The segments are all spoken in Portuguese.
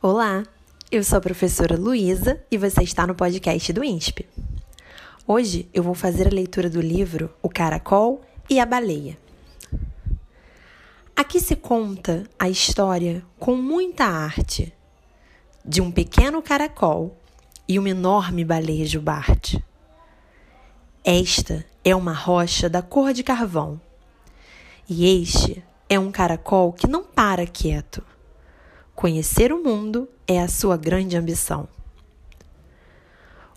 Olá, eu sou a professora Luísa e você está no podcast do INSP. Hoje eu vou fazer a leitura do livro O Caracol e a Baleia. Aqui se conta a história com muita arte de um pequeno caracol e uma enorme baleia jubarte. Esta é uma rocha da cor de carvão e este é um caracol que não para quieto Conhecer o mundo é a sua grande ambição.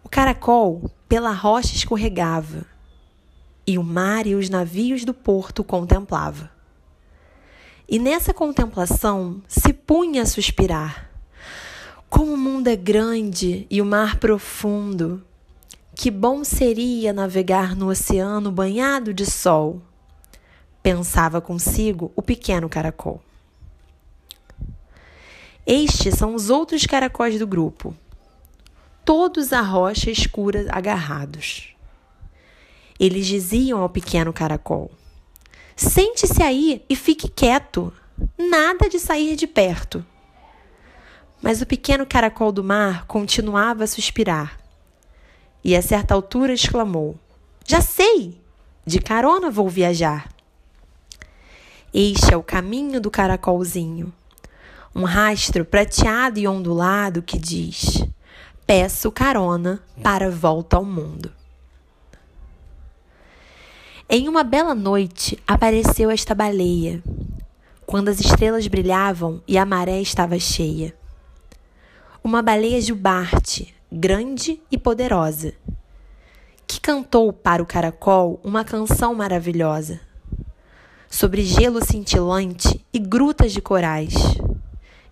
O caracol pela rocha escorregava, e o mar e os navios do porto contemplava. E nessa contemplação se punha a suspirar. Como o mundo é grande e o mar profundo, que bom seria navegar no oceano banhado de sol, pensava consigo o pequeno caracol. Estes são os outros caracóis do grupo, todos à rocha escura agarrados. Eles diziam ao pequeno caracol: Sente-se aí e fique quieto, nada de sair de perto. Mas o pequeno caracol do mar continuava a suspirar e, a certa altura, exclamou: Já sei! De carona vou viajar. Este é o caminho do caracolzinho um rastro prateado e ondulado que diz: Peço carona para volta ao mundo. Em uma bela noite apareceu esta baleia, quando as estrelas brilhavam e a maré estava cheia. Uma baleia jubarte, grande e poderosa, que cantou para o caracol uma canção maravilhosa, sobre gelo cintilante e grutas de corais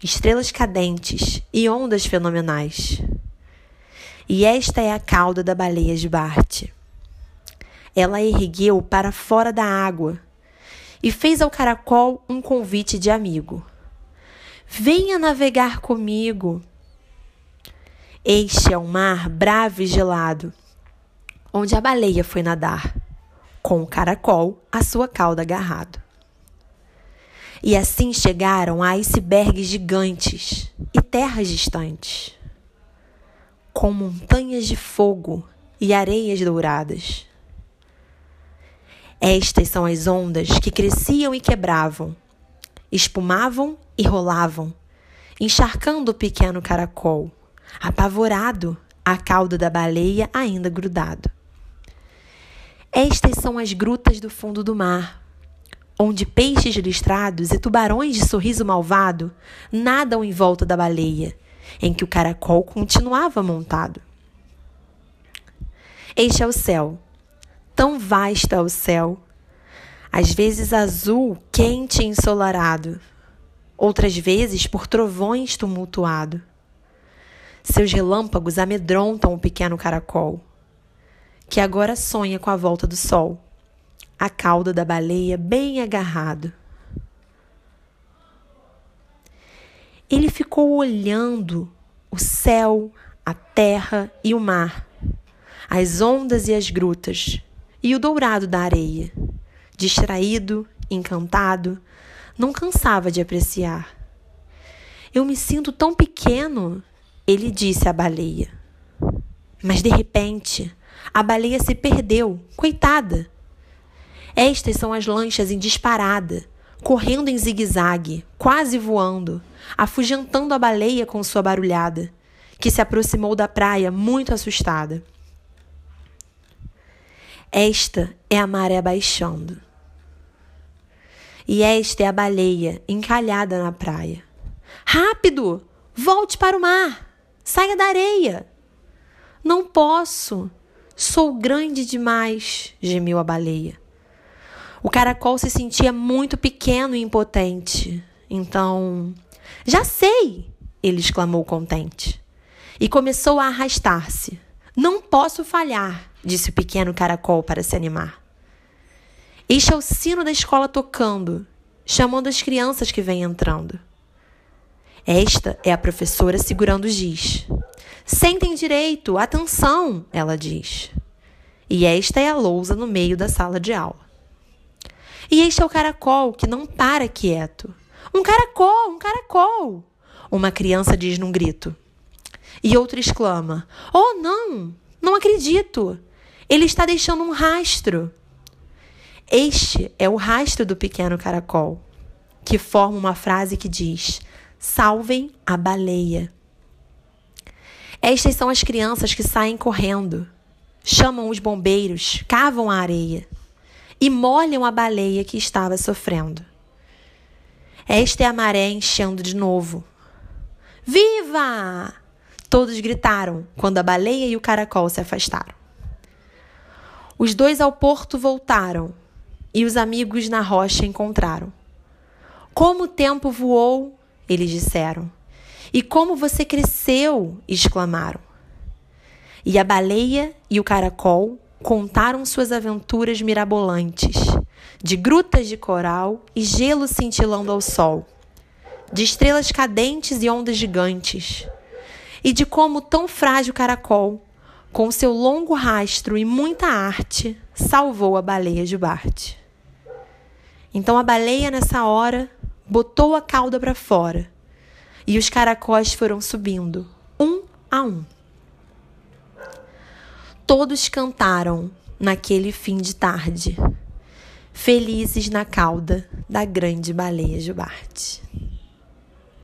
estrelas cadentes e ondas fenomenais. E esta é a cauda da baleia de Bart. Ela ergueu para fora da água e fez ao caracol um convite de amigo. Venha navegar comigo. Este é um mar bravo e gelado, onde a baleia foi nadar, com o caracol à sua cauda agarrado. E assim chegaram a icebergs gigantes e terras distantes, com montanhas de fogo e areias douradas. Estas são as ondas que cresciam e quebravam, espumavam e rolavam, encharcando o pequeno caracol, apavorado, a cauda da baleia ainda grudado. Estas são as grutas do fundo do mar, onde peixes listrados e tubarões de sorriso malvado nadam em volta da baleia, em que o caracol continuava montado. Este é o céu. Tão vasto é o céu, às vezes azul, quente e ensolarado, outras vezes por trovões tumultuado. Seus relâmpagos amedrontam o pequeno caracol, que agora sonha com a volta do sol a cauda da baleia bem agarrado. Ele ficou olhando o céu, a terra e o mar, as ondas e as grutas, e o dourado da areia. Distraído, encantado, não cansava de apreciar. Eu me sinto tão pequeno, ele disse à baleia. Mas de repente, a baleia se perdeu, coitada. Estas são as lanchas em disparada, correndo em zigue-zague, quase voando, afugentando a baleia com sua barulhada, que se aproximou da praia muito assustada. Esta é a maré baixando. E esta é a baleia encalhada na praia. Rápido! Volte para o mar! Saia da areia! Não posso! Sou grande demais, gemiu a baleia. O caracol se sentia muito pequeno e impotente. Então, já sei! ele exclamou contente. E começou a arrastar-se. Não posso falhar, disse o pequeno caracol para se animar. Este é o sino da escola tocando, chamando as crianças que vêm entrando. Esta é a professora segurando o giz. Sentem direito, atenção, ela diz. E esta é a lousa no meio da sala de aula. E este é o caracol que não para quieto. Um caracol, um caracol! Uma criança diz num grito. E outra exclama: Oh, não! Não acredito! Ele está deixando um rastro. Este é o rastro do pequeno caracol, que forma uma frase que diz: Salvem a baleia. Estas são as crianças que saem correndo, chamam os bombeiros, cavam a areia e molham a baleia que estava sofrendo. Esta é a maré enchendo de novo. Viva! Todos gritaram quando a baleia e o caracol se afastaram. Os dois ao porto voltaram e os amigos na rocha encontraram. Como o tempo voou, eles disseram. E como você cresceu, exclamaram. E a baleia e o caracol contaram suas aventuras mirabolantes, de grutas de coral e gelo cintilando ao sol, de estrelas cadentes e ondas gigantes e de como tão frágil caracol, com seu longo rastro e muita arte, salvou a baleia de Bart. Então a baleia, nessa hora, botou a cauda para fora e os caracóis foram subindo, um a um. Todos cantaram naquele fim de tarde, felizes na cauda da grande baleia Jubarte.